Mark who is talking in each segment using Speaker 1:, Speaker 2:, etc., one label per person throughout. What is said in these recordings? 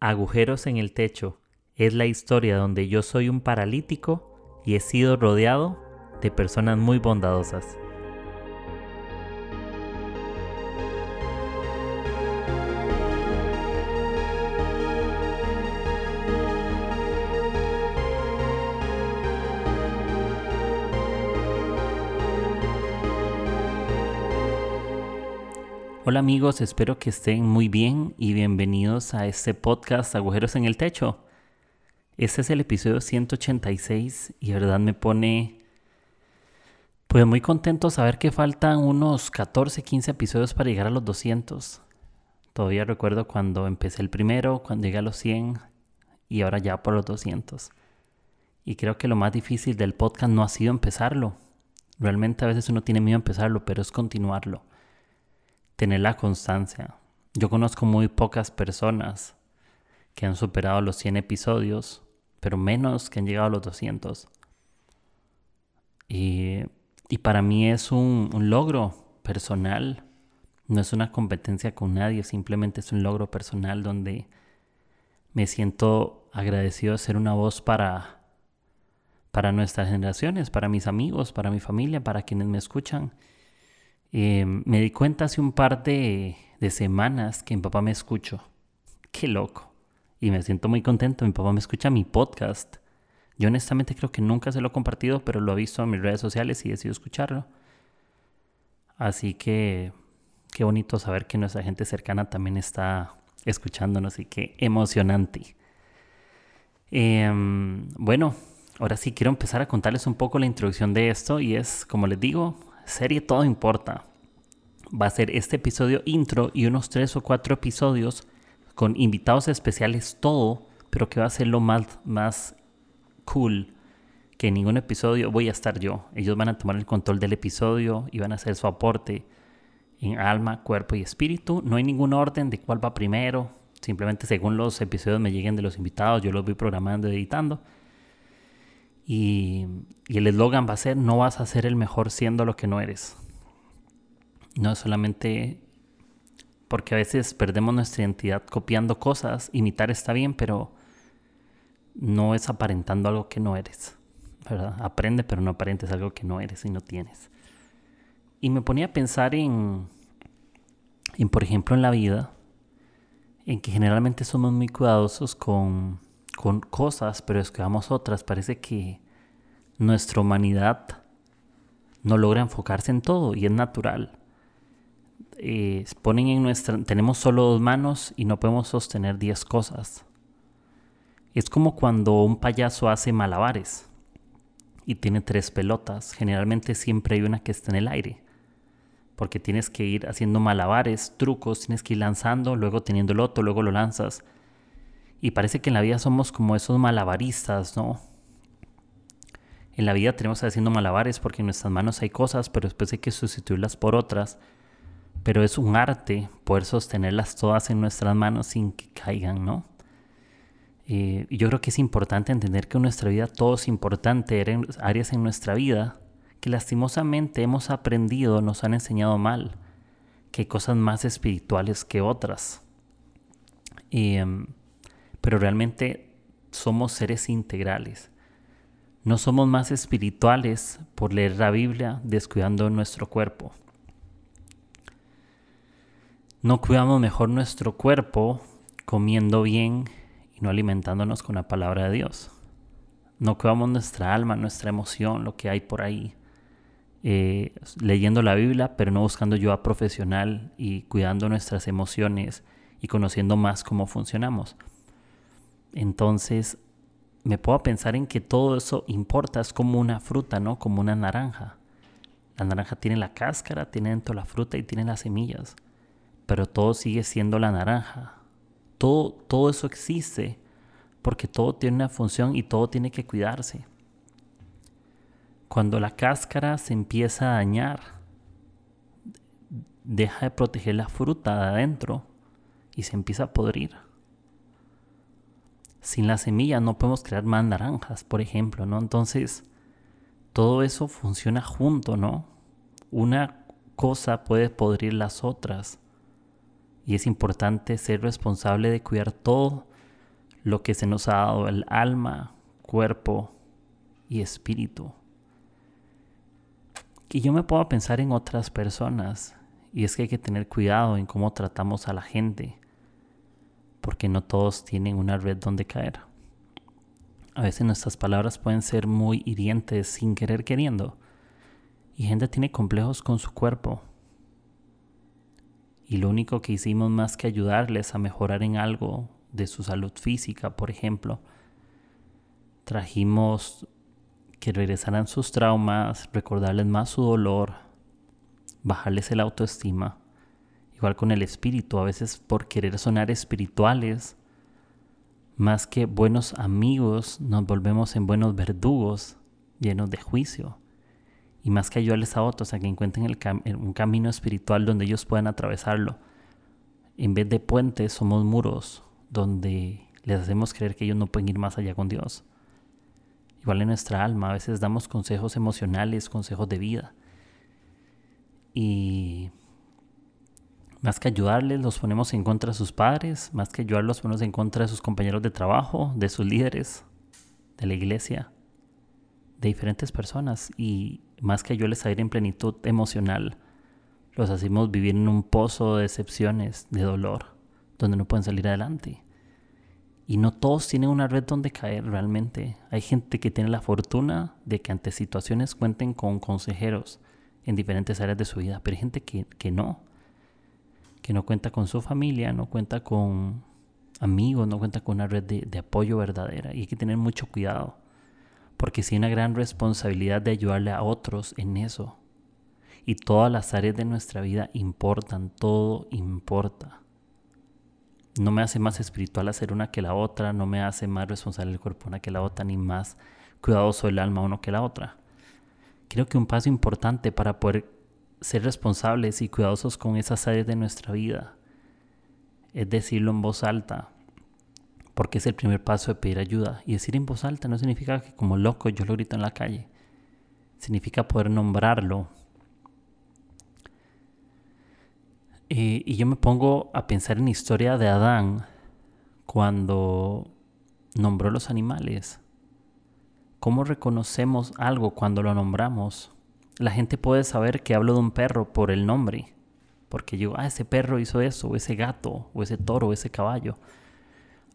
Speaker 1: Agujeros en el techo es la historia donde yo soy un paralítico y he sido rodeado de personas muy bondadosas. Hola amigos, espero que estén muy bien y bienvenidos a este podcast Agujeros en el Techo. Este es el episodio 186 y verdad me pone pues muy contento saber que faltan unos 14, 15 episodios para llegar a los 200. Todavía recuerdo cuando empecé el primero, cuando llegué a los 100 y ahora ya por los 200. Y creo que lo más difícil del podcast no ha sido empezarlo. Realmente a veces uno tiene miedo a empezarlo, pero es continuarlo tener la constancia. Yo conozco muy pocas personas que han superado los 100 episodios, pero menos que han llegado a los 200. Y, para mí es un, un logro personal, no es una competencia con nadie, simplemente es un logro personal donde me siento agradecido de ser una voz para, para nuestras generaciones, para mis amigos, para mi familia, para quienes me escuchan Em, me di cuenta hace un par de, semanas que mi papá me escuchó. Qué loco. Y me siento muy contento. Mi papá me escucha mi podcast. Yo honestamente creo que nunca se lo he compartido, pero lo he visto en mis redes sociales y he decidido escucharlo. Así que qué bonito saber que nuestra gente cercana también está escuchándonos y qué emocionante. Em, bueno, ahora sí quiero empezar a contarles un poco la introducción de esto y es, como les digo, serie Todo Importa. Va a ser este episodio intro y unos tres o cuatro episodios con invitados especiales, todo, pero que va a ser lo más, más cool que en ningún episodio voy a estar yo. Ellos van a tomar el control del episodio y van a hacer su aporte en alma, cuerpo y espíritu. No hay ningún orden de cuál va primero. Simplemente según los episodios me lleguen de los invitados, yo los voy programando y editando. Y, el eslogan va a ser, no vas a ser el mejor siendo lo que no eres. No es solamente porque a veces perdemos nuestra identidad copiando cosas, imitar está bien, pero no es aparentando algo que no eres. ¿verdad? Aprende, pero no aparentes algo que no eres y no tienes. Y me ponía a pensar en, en, por ejemplo, en la vida, en que generalmente somos muy cuidadosos con con cosas, pero escribamos otras. Parece que nuestra humanidad no logra enfocarse en todo y es natural. Eh, ponen en nuestra, tenemos solo dos manos y no podemos sostener diez cosas. Es como cuando un payaso hace malabares y tiene tres pelotas. Generalmente siempre hay una que está en el aire. Porque tienes que ir haciendo malabares, trucos, tienes que ir lanzando, luego teniendo el otro, luego lo lanzas. Y parece que en la vida somos como esos malabaristas, ¿no? En la vida tenemos que estar haciendo malabares porque en nuestras manos hay cosas, pero después hay que sustituirlas por otras. Pero es un arte poder sostenerlas todas en nuestras manos sin que caigan, ¿no? Eh, y yo creo que es importante entender que en nuestra vida todo es importante, áreas en nuestra vida que lastimosamente hemos aprendido, nos han enseñado mal, que hay cosas más espirituales que otras. Em, pero realmente somos seres integrales. No somos más espirituales por leer la Biblia descuidando nuestro cuerpo. No cuidamos mejor nuestro cuerpo comiendo bien y no alimentándonos con la palabra de Dios. No cuidamos nuestra alma, nuestra emoción, lo que hay por ahí. Eh, leyendo la Biblia, pero no buscando yo a profesional y cuidando nuestras emociones y conociendo más cómo funcionamos. Entonces me puedo pensar en que todo eso importa, es como una fruta, ¿no? Como una naranja. La naranja tiene la cáscara, tiene dentro la fruta y tiene las semillas, pero todo sigue siendo la naranja. Todo, todo eso existe porque todo tiene una función y todo tiene que cuidarse. Cuando la cáscara se empieza a dañar, deja de proteger la fruta de adentro y se empieza a podrir sin la semilla no podemos crear más naranjas, por ejemplo, ¿no? Entonces, todo eso funciona junto, ¿no? Una cosa puede podrir las otras. Y es importante ser responsable de cuidar todo lo que se nos ha dado el alma, cuerpo y espíritu. Y yo me puedo pensar en otras personas y es que hay que tener cuidado en cómo tratamos a la gente porque no todos tienen una red donde caer. A veces nuestras palabras pueden ser muy hirientes sin querer queriendo. Y gente tiene complejos con su cuerpo. Y lo único que hicimos más que ayudarles a mejorar en algo de su salud física, por ejemplo, trajimos que regresaran sus traumas, recordarles más su dolor, bajarles el autoestima Igual con el espíritu, a veces por querer sonar espirituales, más que buenos amigos, nos volvemos en buenos verdugos, llenos de juicio. Y más que ayudarles a otros a que encuentren un camino espiritual donde ellos puedan atravesarlo. En vez de puentes, somos muros donde les hacemos creer que ellos no pueden ir más allá con Dios. Igual en nuestra alma, a veces damos consejos emocionales, consejos de vida. Y más que ayudarles, los ponemos en contra de sus padres, más que ayudarlos, los ponemos en contra de sus compañeros de trabajo, de sus líderes, de la iglesia, de diferentes personas. Y más que ayudarles a ir en plenitud emocional, los hacemos vivir en un pozo de decepciones, de dolor, donde no pueden salir adelante. Y no todos tienen una red donde caer realmente. Hay gente que tiene la fortuna de que ante situaciones cuenten con consejeros en diferentes áreas de su vida, pero hay gente que, que no que no cuenta con su familia, no cuenta con amigos, no cuenta con una red de, apoyo verdadera. Y hay que tener mucho cuidado, porque si hay una gran responsabilidad de ayudarle a otros en eso. Y todas las áreas de nuestra vida importan, todo importa. No me hace más espiritual hacer una que la otra, no me hace más responsable el cuerpo una que la otra, ni más cuidadoso el alma uno que la otra. Creo que un paso importante para poder ser responsables y cuidadosos con esas áreas de nuestra vida es decirlo en voz alta, porque es el primer paso de pedir ayuda. Y decir en voz alta no significa que como loco yo lo grito en la calle, significa poder nombrarlo. Y yo me pongo a pensar en la historia de Adán cuando nombró los animales. ¿Cómo reconocemos algo cuando lo nombramos? La gente puede saber que hablo de un perro por el nombre. Porque yo, ah, ese perro hizo eso, o ese gato, o ese toro, o ese caballo.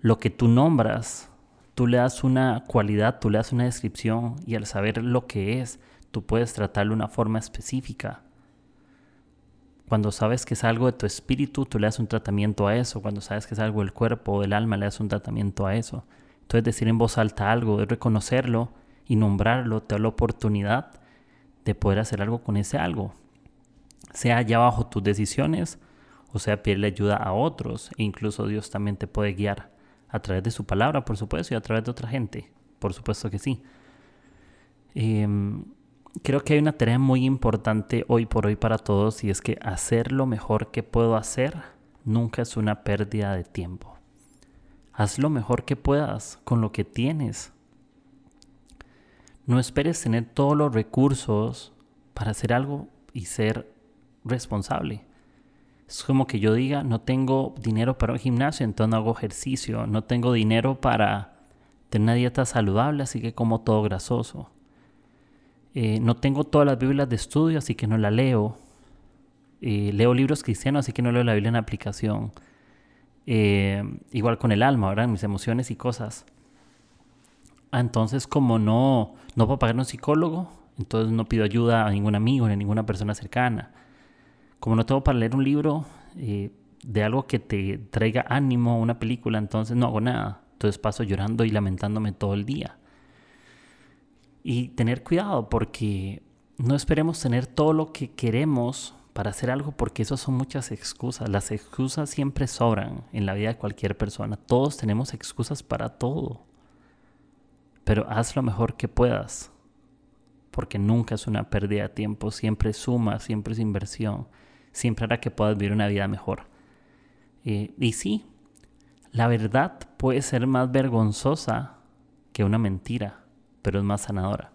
Speaker 1: Lo que tú nombras, tú le das una cualidad, tú le das una descripción, y al saber lo que es, tú puedes tratarlo de una forma específica. Cuando sabes que es algo de tu espíritu, tú le das un tratamiento a eso. Cuando sabes que es algo del cuerpo o del alma, le das un tratamiento a eso. Entonces decir en voz alta algo, es reconocerlo y nombrarlo, te da la oportunidad de poder hacer algo con ese algo. Sea ya bajo tus decisiones o sea pedirle ayuda a otros. E incluso Dios también te puede guiar a través de su palabra, por supuesto, y a través de otra gente. Por supuesto que sí. Em, creo que hay una tarea muy importante hoy por hoy para todos y es que hacer lo mejor que puedo hacer nunca es una pérdida de tiempo. Haz lo mejor que puedas con lo que tienes. No esperes tener todos los recursos para hacer algo y ser responsable. Es como que yo diga, no tengo dinero para un gimnasio, entonces no hago ejercicio. No tengo dinero para tener una dieta saludable, así que como todo grasoso. Eh, no tengo todas las Biblias de estudio, así que no la leo. Eh, leo libros cristianos, así que no leo la Biblia en aplicación. Eh, igual con el alma, ¿verdad? Mis emociones y cosas. Ah, entonces como no, no puedo pagar un psicólogo, entonces no pido ayuda a ningún amigo ni a ninguna persona cercana. Como no tengo para leer un libro eh, de algo que te traiga ánimo, una película, entonces no hago nada. Entonces paso llorando y lamentándome todo el día. Y tener cuidado porque no esperemos tener todo lo que queremos para hacer algo porque eso son muchas excusas. Las excusas siempre sobran en la vida de cualquier persona. Todos tenemos excusas para todo pero haz lo mejor que puedas, porque nunca es una pérdida de tiempo, siempre suma, siempre es inversión, siempre hará que puedas vivir una vida mejor. Eh, y sí, la verdad puede ser más vergonzosa que una mentira, pero es más sanadora.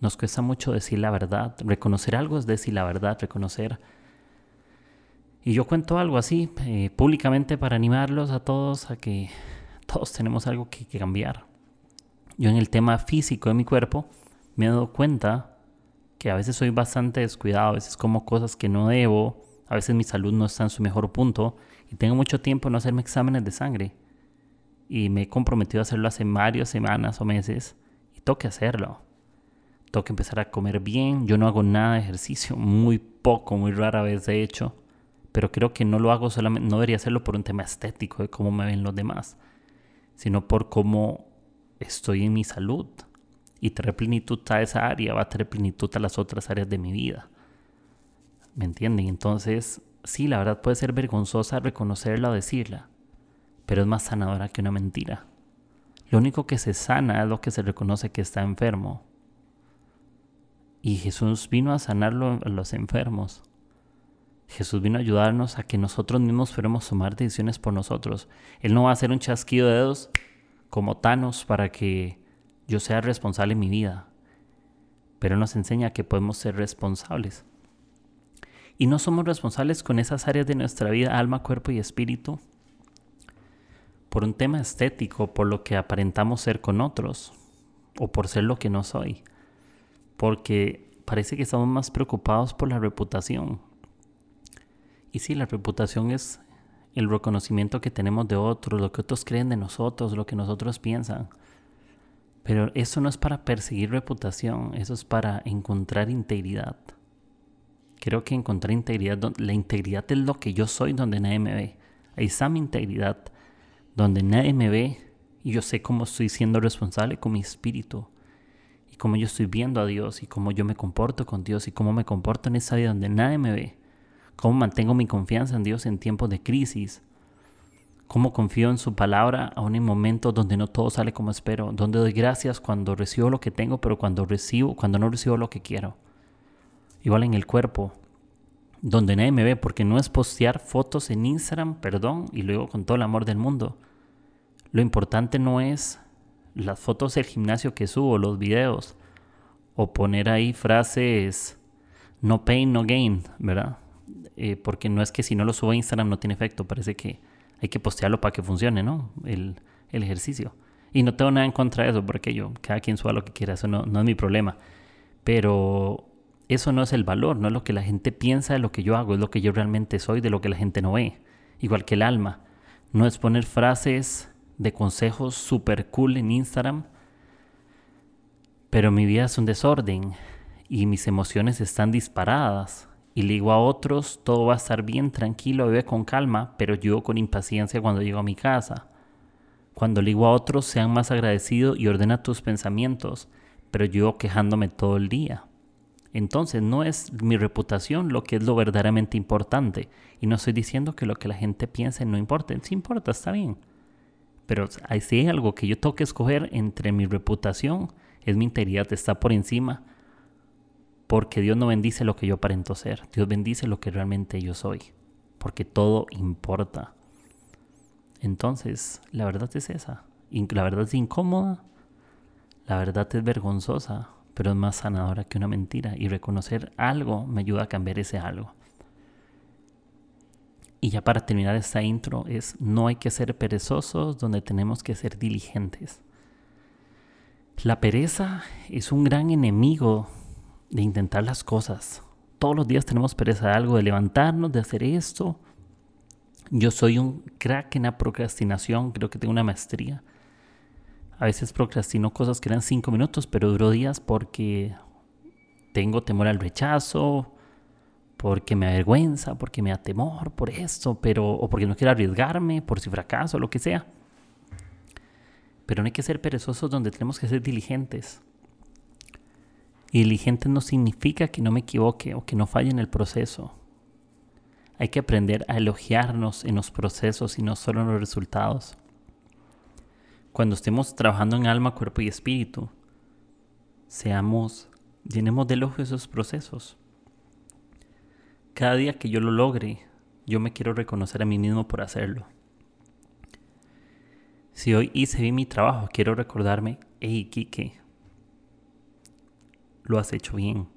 Speaker 1: Nos cuesta mucho decir la verdad, reconocer algo es decir la verdad, reconocer... Y yo cuento algo así, eh, públicamente para animarlos a todos a que todos tenemos algo que, que cambiar. Yo en el tema físico de mi cuerpo me he dado cuenta que a veces soy bastante descuidado, a veces como cosas que no debo, a veces mi salud no está en su mejor punto y tengo mucho tiempo en no hacerme exámenes de sangre. Y me he comprometido a hacerlo hace varias semanas o meses y tengo hacerlo. Tengo empezar a comer bien. Yo no hago nada de ejercicio, muy poco, muy rara vez de hecho. Pero creo que no lo hago solamente, no debería hacerlo por un tema estético de cómo me ven los demás, sino por cómo estoy en mi salud. Y traer plenitud a esa área va a traer plenitud a las otras áreas de mi vida. ¿Me entienden? Entonces, sí, la verdad puede ser vergonzosa reconocerla o decirla, pero es más sanadora que una mentira. Lo único que se sana es lo que se reconoce que está enfermo. Y Jesús vino a sanarlo a los enfermos. Jesús vino a ayudarnos a que nosotros mismos fuéramos tomar decisiones por nosotros. Él no va a hacer un chasquido de dedos como Thanos para que yo sea responsable en mi vida. Pero nos enseña que podemos ser responsables. Y no somos responsables con esas áreas de nuestra vida, alma, cuerpo y espíritu, por un tema estético, por lo que aparentamos ser con otros, o por ser lo que no soy. Porque parece que estamos más preocupados por la reputación. Y sí, la reputación es el reconocimiento que tenemos de otros, lo que otros creen de nosotros, lo que nosotros piensan. Pero eso no es para perseguir reputación, eso es para encontrar integridad. Creo que encontrar integridad, la integridad es lo que yo soy donde nadie me ve. Ahí está mi integridad, donde nadie me ve y yo sé cómo estoy siendo responsable con mi espíritu y cómo yo estoy viendo a Dios y cómo yo me comporto con Dios y cómo me comporto en esa vida donde nadie me ve. Cómo mantengo mi confianza en Dios en tiempos de crisis. Cómo confío en su palabra aún en momentos donde no todo sale como espero, donde doy gracias cuando recibo lo que tengo, pero cuando recibo, cuando no recibo lo que quiero igual en el cuerpo, donde nadie me ve, porque no es postear fotos en Instagram, perdón, y luego con todo el amor del mundo. Lo importante no es las fotos del gimnasio que subo, los videos, o poner ahí frases no pain, no gain, ¿verdad? Eh, porque no es que si no lo subo a Instagram no tiene efecto, parece que hay que postearlo para que funcione, ¿no? El, ejercicio. Y no tengo nada en contra de eso, porque yo, cada quien suba lo que quiera, eso no, no es mi problema. Pero eso no es el valor, no es lo que la gente piensa de lo que yo hago, es lo que yo realmente soy, de lo que la gente no ve. Igual que el alma. No es poner frases de consejos super cool en Instagram, pero mi vida es un desorden y mis emociones están disparadas. Y le digo a otros, todo va a estar bien, tranquilo, vive con calma, pero yo con impaciencia cuando llego a mi casa. Cuando le digo a otros, sean más agradecidos y ordena tus pensamientos, pero yo quejándome todo el día. Entonces no es mi reputación lo que es lo verdaderamente importante. Y no estoy diciendo que lo que la gente piense no importa. Sí importa, está bien. Pero si hay algo que yo tengo que escoger entre mi reputación, es mi integridad, está por encima. Porque Dios no bendice lo que yo aparento ser. Dios bendice lo que realmente yo soy. Porque todo importa. Entonces, la verdad es esa. La verdad es incómoda. La verdad es vergonzosa pero es más sanadora que una mentira y reconocer algo me ayuda a cambiar ese algo. Y ya para terminar esta intro es no hay que ser perezosos donde tenemos que ser diligentes. La pereza es un gran enemigo de intentar las cosas. Todos los días tenemos pereza de algo, de levantarnos, de hacer esto. Yo soy un crack en la procrastinación, creo que tengo una maestría a veces procrastino cosas que eran cinco minutos, pero duró días porque tengo temor al rechazo, porque me avergüenza, porque me da temor por esto, pero, o porque no quiero arriesgarme, por si fracaso, lo que sea. Pero no hay que ser perezosos donde tenemos que ser diligentes. Y diligente no significa que no me equivoque o que no falle en el proceso. Hay que aprender a elogiarnos en los procesos y no solo en los resultados cuando estemos trabajando en alma, cuerpo y espíritu, seamos, llenemos de elogio esos procesos. Cada día que yo lo logre, yo me quiero reconocer a mí mismo por hacerlo. Si hoy hice bien mi trabajo, quiero recordarme, hey Kike, lo has hecho bien.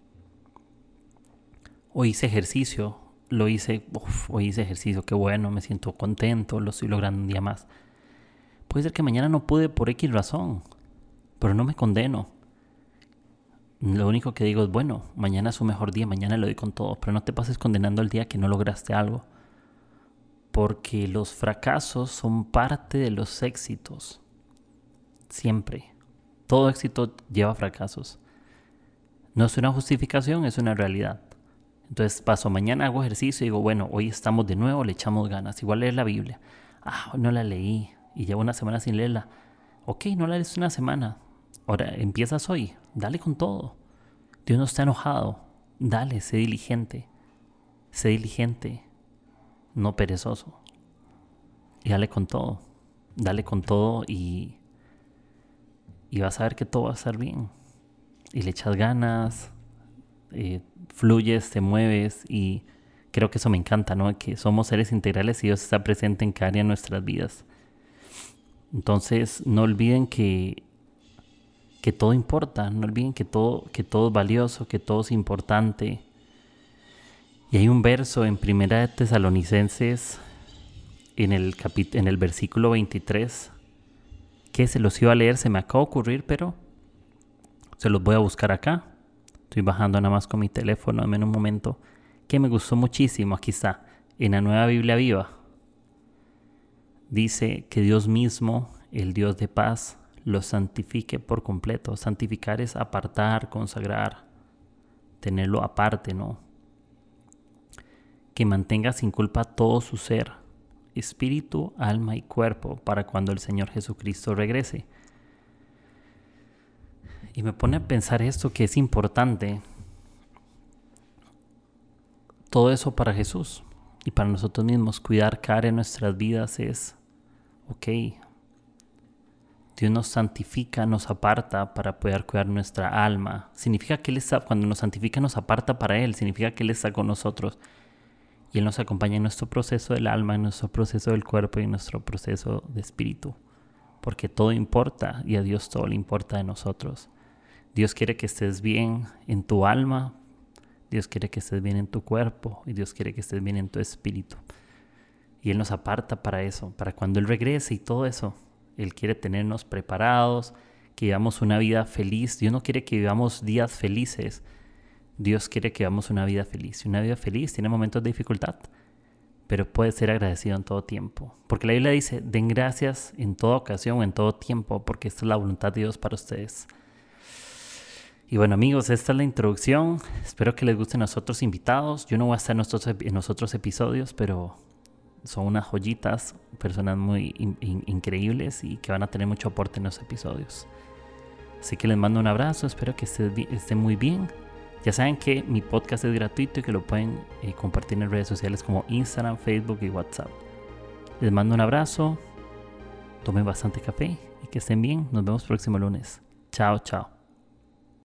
Speaker 1: Hoy hice ejercicio, lo hice, hoy hice ejercicio, qué bueno, me siento contento, lo estoy logrando un día más Puede ser que mañana no pude por X razón, pero no me condeno. Lo único que digo es, bueno, mañana es un mejor día, mañana lo doy con todo, pero no te pases condenando el día que no lograste algo, porque los fracasos son parte de los éxitos, siempre. Todo éxito lleva fracasos. No es una justificación, es una realidad. Entonces paso mañana, hago ejercicio y digo, bueno, hoy estamos de nuevo, le echamos ganas. Igual leer la Biblia. Ah, no la leí y llevo una semana sin leerla. Ok, no la lees una semana. Ahora empiezas hoy, dale con todo. Dios no está enojado. Dale, sé diligente. Sé diligente, no perezoso. Y dale con todo. Dale con todo y, y vas a ver que todo va a estar bien. Y le echas ganas, eh, fluyes, te mueves y creo que eso me encanta, ¿no? Que somos seres integrales y Dios está presente en cada área de nuestras vidas. Entonces, no olviden que, que todo importa, no olviden que todo, que todo es valioso, que todo es importante. Y hay un verso en Primera de Tesalonicenses, en el, en el versículo 23, que se los iba a leer, se me acaba de ocurrir, pero se los voy a buscar acá. Estoy bajando nada más con mi teléfono, en un momento, que me gustó muchísimo. Aquí está, en la nueva Biblia viva. Dice que Dios mismo, el Dios de paz, lo santifique por completo. Santificar es apartar, consagrar, tenerlo aparte, ¿no? Que mantenga sin culpa todo su ser, espíritu, alma y cuerpo, para cuando el Señor Jesucristo regrese. Y me pone a pensar esto que es importante. Todo eso para Jesús y para nosotros mismos. Cuidar cara en nuestras vidas es, ok, Dios nos santifica, nos aparta para poder cuidar nuestra alma. Significa que Él está, cuando nos santifica, nos aparta para Él. Significa que Él está con nosotros. Y Él nos acompaña en nuestro proceso del alma, en nuestro proceso del cuerpo y en nuestro proceso de espíritu. Porque todo importa y a Dios todo le importa de nosotros. Dios quiere que estés bien en tu alma, Dios quiere que estés bien en tu cuerpo y Dios quiere que estés bien en tu espíritu. Y Él nos aparta para eso, para cuando Él regrese y todo eso. Él quiere tenernos preparados, que vivamos una vida feliz. Dios no quiere que vivamos días felices. Dios quiere que vivamos una vida feliz. Y una vida feliz tiene momentos de dificultad, pero puede ser agradecido en todo tiempo. Porque la Biblia dice, den gracias en toda ocasión, en todo tiempo, porque esta es la voluntad de Dios para ustedes. Y bueno amigos, esta es la introducción. Espero que les gusten los otros invitados. Yo no voy a estar en los otros, episodios, pero son unas joyitas, personas muy increíbles y que van a tener mucho aporte en los episodios. Así que les mando un abrazo, espero que estén, muy bien. Ya saben que mi podcast es gratuito y que lo pueden eh, compartir en redes sociales como Instagram, Facebook y WhatsApp. Les mando un abrazo, tomen bastante café y que estén bien. Nos vemos próximo lunes. Chao, chao.